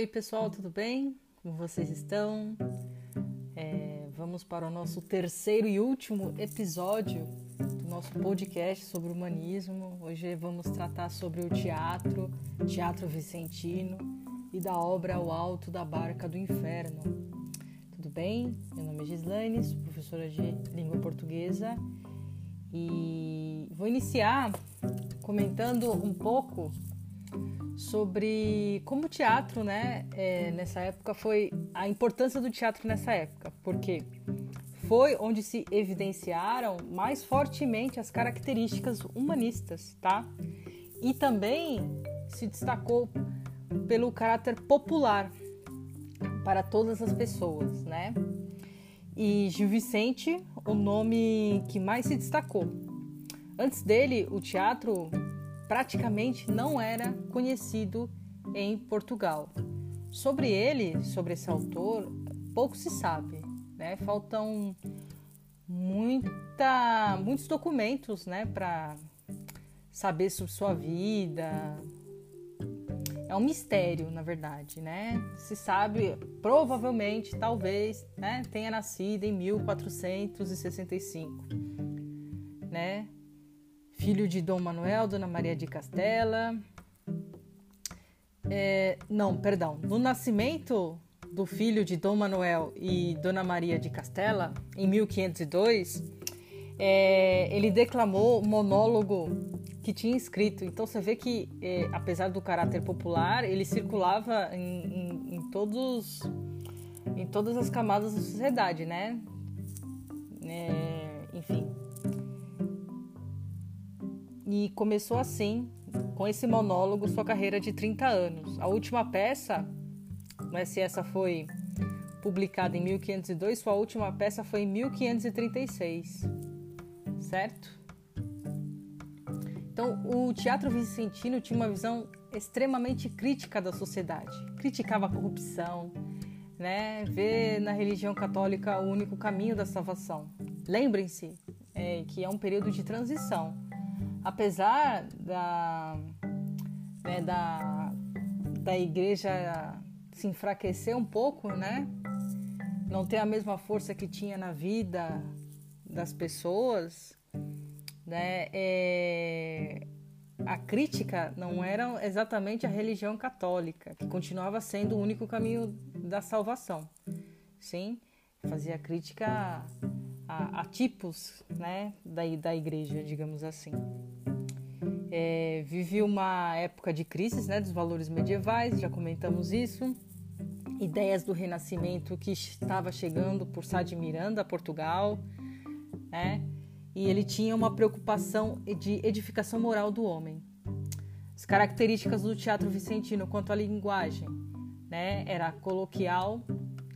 Oi, pessoal, tudo bem? Como vocês estão? É, vamos para o nosso terceiro e último episódio do nosso podcast sobre humanismo. Hoje vamos tratar sobre o teatro, teatro vicentino e da obra O Alto da Barca do Inferno. Tudo bem? Meu nome é Gislaine, sou professora de língua portuguesa e vou iniciar comentando um pouco sobre como o teatro, né, é, nessa época foi a importância do teatro nessa época, porque foi onde se evidenciaram mais fortemente as características humanistas, tá? E também se destacou pelo caráter popular para todas as pessoas, né? E Gil Vicente, o nome que mais se destacou. Antes dele, o teatro praticamente não era conhecido em Portugal. Sobre ele, sobre esse autor, pouco se sabe. Né? Faltam muita, muitos documentos né, para saber sobre sua vida. É um mistério, na verdade, né? Se sabe, provavelmente, talvez, né, tenha nascido em 1465, né? Filho de Dom Manuel, Dona Maria de Castela. É, não, perdão. No nascimento do filho de Dom Manuel e Dona Maria de Castela, em 1502, é, ele declamou monólogo que tinha escrito. Então você vê que, é, apesar do caráter popular, ele circulava em, em, em, todos, em todas as camadas da sociedade, né? É, enfim, e começou assim, com esse monólogo, sua carreira de 30 anos. A última peça, mas se essa foi publicada em 1502, sua última peça foi em 1536, certo? Então, o teatro vicentino tinha uma visão extremamente crítica da sociedade. Criticava a corrupção, né? Vê na religião católica o único caminho da salvação. Lembrem-se é, que é um período de transição apesar da, né, da, da igreja se enfraquecer um pouco, né? Não ter a mesma força que tinha na vida das pessoas, né? É, a crítica não era exatamente a religião católica, que continuava sendo o único caminho da salvação. Sim, fazia crítica a, a tipos né, da, da igreja, digamos assim. É, vive uma época de crise né, dos valores medievais, já comentamos isso. Ideias do Renascimento que estava chegando por Sá de Miranda, Portugal, né? e ele tinha uma preocupação de edificação moral do homem. As características do teatro vicentino quanto à linguagem, né? era coloquial,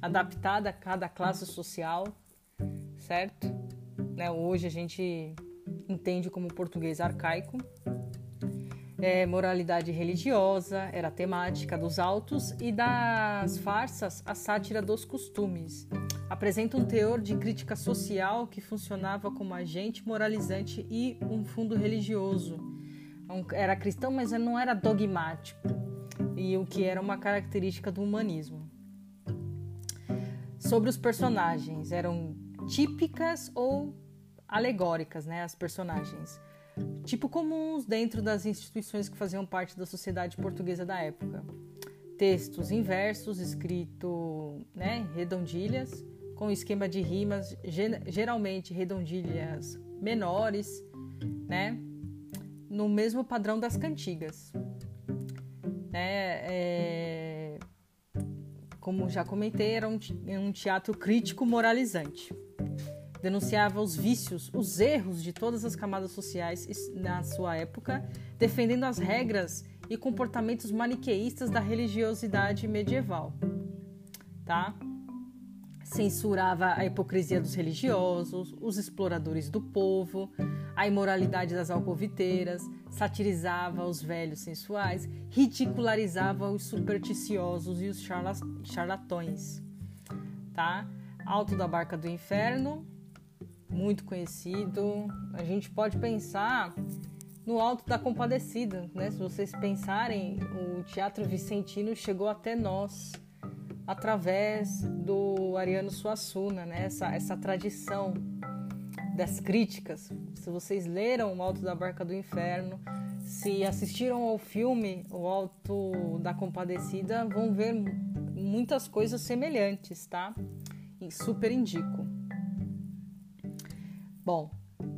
adaptada a cada classe social, certo? Né, hoje a gente entende como português arcaico. É, moralidade religiosa era a temática dos autos e das farsas a sátira dos costumes. Apresenta um teor de crítica social que funcionava como agente moralizante e um fundo religioso. Era cristão, mas não era dogmático, e o que era uma característica do humanismo. Sobre os personagens, eram típicas ou alegóricas, né, as personagens. Tipo comuns dentro das instituições que faziam parte da sociedade portuguesa da época. Textos em versos, escrito, né, redondilhas, com esquema de rimas, geralmente redondilhas menores, né, no mesmo padrão das cantigas. Né, é, como já comentei, era um teatro crítico moralizante denunciava os vícios, os erros de todas as camadas sociais na sua época, defendendo as regras e comportamentos maniqueístas da religiosidade medieval. Tá? Censurava a hipocrisia dos religiosos, os exploradores do povo, a imoralidade das alcoviteiras, satirizava os velhos sensuais, ridicularizava os supersticiosos e os charlatões. Tá? Alto da Barca do Inferno, muito conhecido. A gente pode pensar no Alto da Compadecida, né? Se vocês pensarem, o Teatro Vicentino chegou até nós através do Ariano Suassuna, né? Essa, essa tradição das críticas. Se vocês leram O Alto da Barca do Inferno, se assistiram ao filme O Alto da Compadecida, vão ver muitas coisas semelhantes, tá? E super indico. Bom,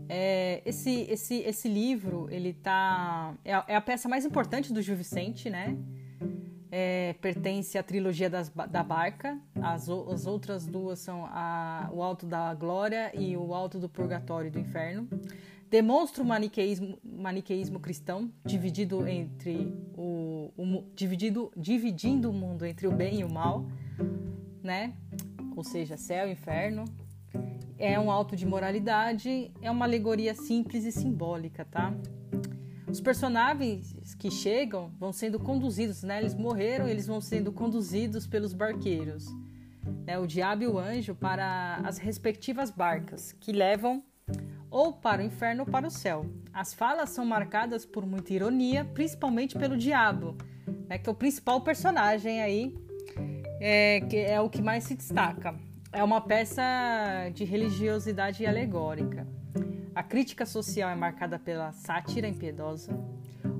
é, esse, esse, esse livro, ele tá. É a, é a, peça mais importante do Gil Vicente, né? É, pertence à trilogia das, da Barca. As, as outras duas são a, O Alto da Glória e O Alto do Purgatório e do Inferno. Demonstra o maniqueísmo, maniqueísmo cristão, dividido entre o, o, dividido, dividindo o mundo entre o bem e o mal, né? Ou seja, céu e inferno, é um alto de moralidade, é uma alegoria simples e simbólica, tá? Os personagens que chegam vão sendo conduzidos, né? Eles morreram, eles vão sendo conduzidos pelos barqueiros, né? O diabo e o anjo para as respectivas barcas que levam ou para o inferno ou para o céu. As falas são marcadas por muita ironia, principalmente pelo diabo, né? Que é o principal personagem aí, é, que é o que mais se destaca. É uma peça de religiosidade alegórica. A crítica social é marcada pela sátira impiedosa.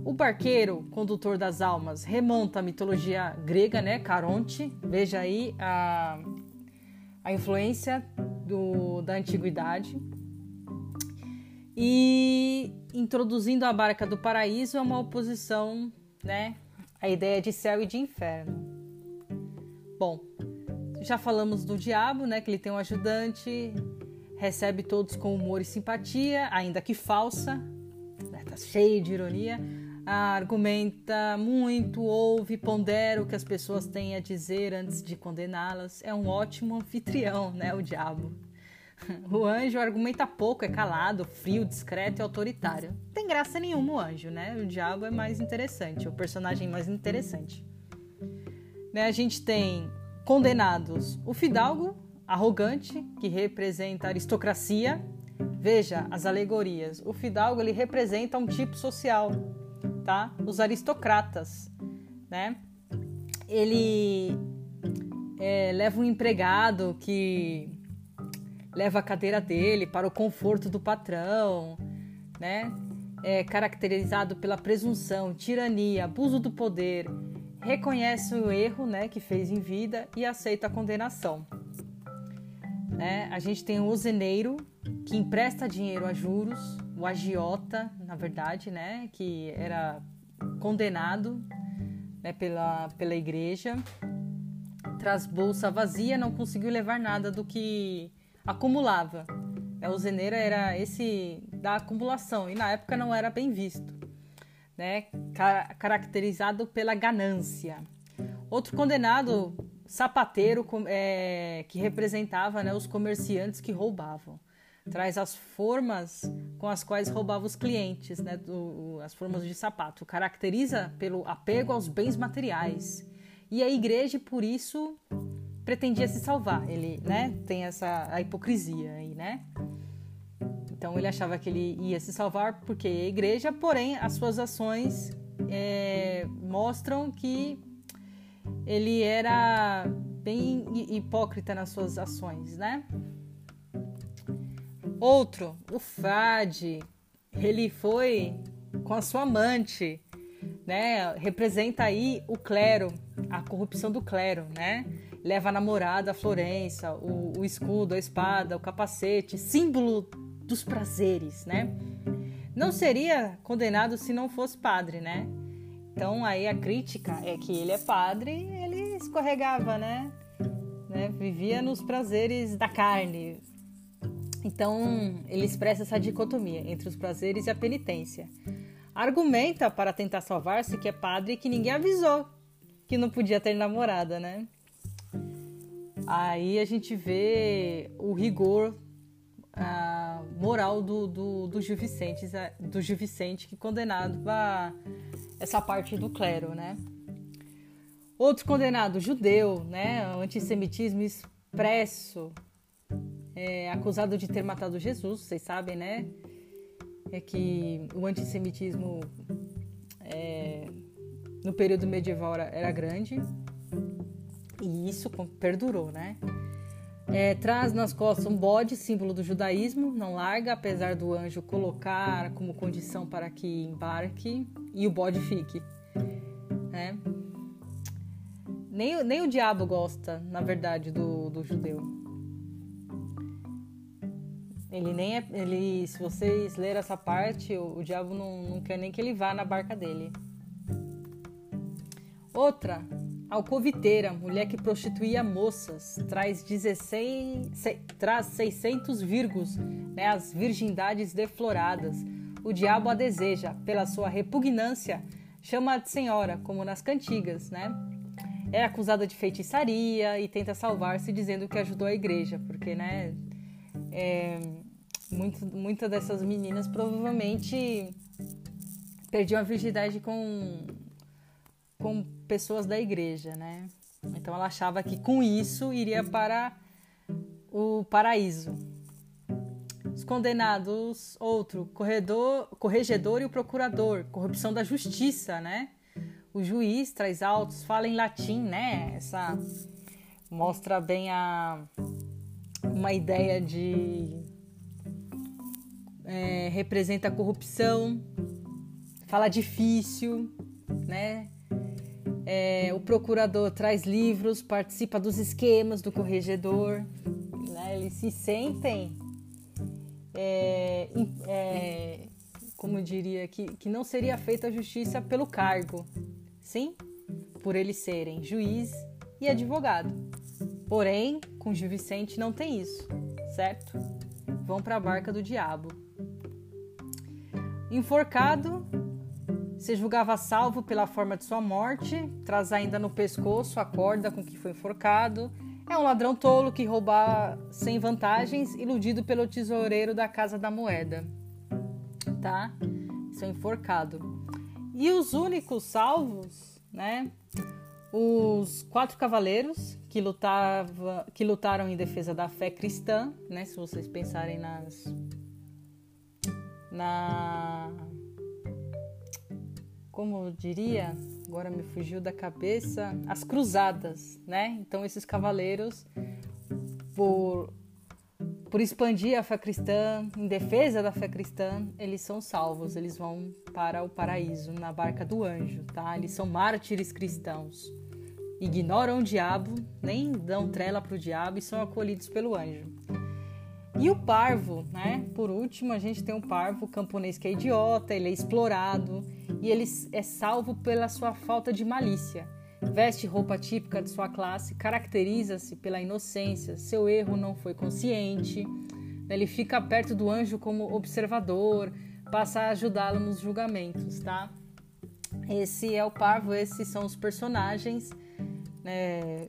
O barqueiro, condutor das almas, remonta à mitologia grega, né? Caronte. Veja aí a, a influência do, da antiguidade. E introduzindo a barca do paraíso é uma oposição, né? A ideia de céu e de inferno. Bom, já falamos do diabo, né? Que ele tem um ajudante, recebe todos com humor e simpatia, ainda que falsa, né, tá cheio de ironia. Argumenta muito, ouve, pondera o que as pessoas têm a dizer antes de condená-las. É um ótimo anfitrião, né? O diabo. O anjo argumenta pouco, é calado, frio, discreto e autoritário. Não tem graça nenhuma o anjo, né? O diabo é mais interessante, o personagem mais interessante. Né, a gente tem condenados o fidalgo, arrogante, que representa a aristocracia. Veja as alegorias. O fidalgo ele representa um tipo social, tá? Os aristocratas, né? Ele é, leva um empregado que leva a cadeira dele para o conforto do patrão, né? É caracterizado pela presunção, tirania, abuso do poder, reconhece o erro né, que fez em vida e aceita a condenação. Né? A gente tem o useneiro, que empresta dinheiro a juros, o agiota, na verdade, né, que era condenado né, pela, pela igreja, traz bolsa vazia, não conseguiu levar nada do que acumulava. O useneiro era esse da acumulação e na época não era bem visto né, caracterizado pela ganância. Outro condenado, sapateiro, é, que representava né, os comerciantes que roubavam. Traz as formas com as quais roubava os clientes, né, do, as formas de sapato. Caracteriza pelo apego aos bens materiais. E a igreja, por isso, pretendia se salvar. Ele né, tem essa a hipocrisia aí, né? Então ele achava que ele ia se salvar porque é igreja, porém as suas ações é, mostram que ele era bem hipócrita nas suas ações, né? Outro, o frade, ele foi com a sua amante, né? Representa aí o clero, a corrupção do clero, né? Leva a namorada, a Florença, o, o escudo, a espada, o capacete, símbolo dos prazeres, né? Não seria condenado se não fosse padre, né? Então aí a crítica é que ele é padre, ele escorregava, né? né? Vivia nos prazeres da carne. Então ele expressa essa dicotomia entre os prazeres e a penitência. Argumenta para tentar salvar-se que é padre e que ninguém avisou que não podia ter namorada, né? Aí a gente vê o rigor a moral do, do, do, Gil Vicente, do Gil Vicente que condenava essa parte do clero, né? Outro condenado, judeu, né? Antissemitismo expresso, é, acusado de ter matado Jesus, vocês sabem, né? é que o antissemitismo é, no período medieval era, era, grande e isso perdurou, né? É, traz nas costas um bode, símbolo do judaísmo, não larga, apesar do anjo colocar como condição para que embarque e o bode fique. Né? Nem, nem o diabo gosta, na verdade, do, do judeu. Ele nem é. Ele, se vocês lerem essa parte, o, o diabo não, não quer nem que ele vá na barca dele. Outra, alcoviteira, mulher que prostituía moças, traz 16, se, traz 600 virgos, né, as virgindades defloradas. O diabo a deseja, pela sua repugnância, chama de senhora, como nas cantigas, né? É acusada de feitiçaria e tenta salvar-se dizendo que ajudou a igreja, porque, né, é, muitas dessas meninas provavelmente perdiam a virgindade com, com pessoas da igreja, né? Então ela achava que com isso iria para o paraíso. Os condenados, outro, corredor, corregedor e o procurador, corrupção da justiça, né? O juiz traz autos, fala em latim, né? Essa mostra bem a uma ideia de é, representa a corrupção, fala difícil, né? O procurador traz livros, participa dos esquemas do corregedor, né? eles se sentem, é, é, como diria, que, que não seria feita a justiça pelo cargo, sim, por eles serem juiz e advogado. Porém, com Gil Vicente não tem isso, certo? Vão para a barca do diabo. Enforcado, se julgava salvo pela forma de sua morte, traz ainda no pescoço a corda com que foi enforcado. É um ladrão tolo que rouba sem vantagens, iludido pelo tesoureiro da Casa da Moeda. Tá? Isso é enforcado. E os únicos salvos, né? Os quatro cavaleiros que, lutava, que lutaram em defesa da fé cristã, né? Se vocês pensarem nas na como diria, agora me fugiu da cabeça, as cruzadas, né? Então esses cavaleiros por por expandir a fé cristã, em defesa da fé cristã, eles são salvos, eles vão para o paraíso na barca do anjo, tá? Eles são mártires cristãos. Ignoram o diabo, nem dão trela para o diabo e são acolhidos pelo anjo. E o parvo, né? Por último, a gente tem o parvo camponês que é idiota, ele é explorado e ele é salvo pela sua falta de malícia. Veste roupa típica de sua classe, caracteriza-se pela inocência, seu erro não foi consciente. Ele fica perto do anjo como observador, passa a ajudá-lo nos julgamentos, tá? Esse é o parvo, esses são os personagens. Né?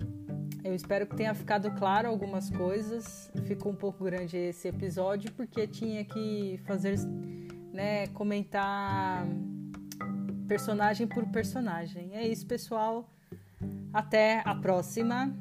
Eu espero que tenha ficado claro algumas coisas. Ficou um pouco grande esse episódio porque tinha que fazer, né, comentar personagem por personagem. É isso, pessoal. Até a próxima.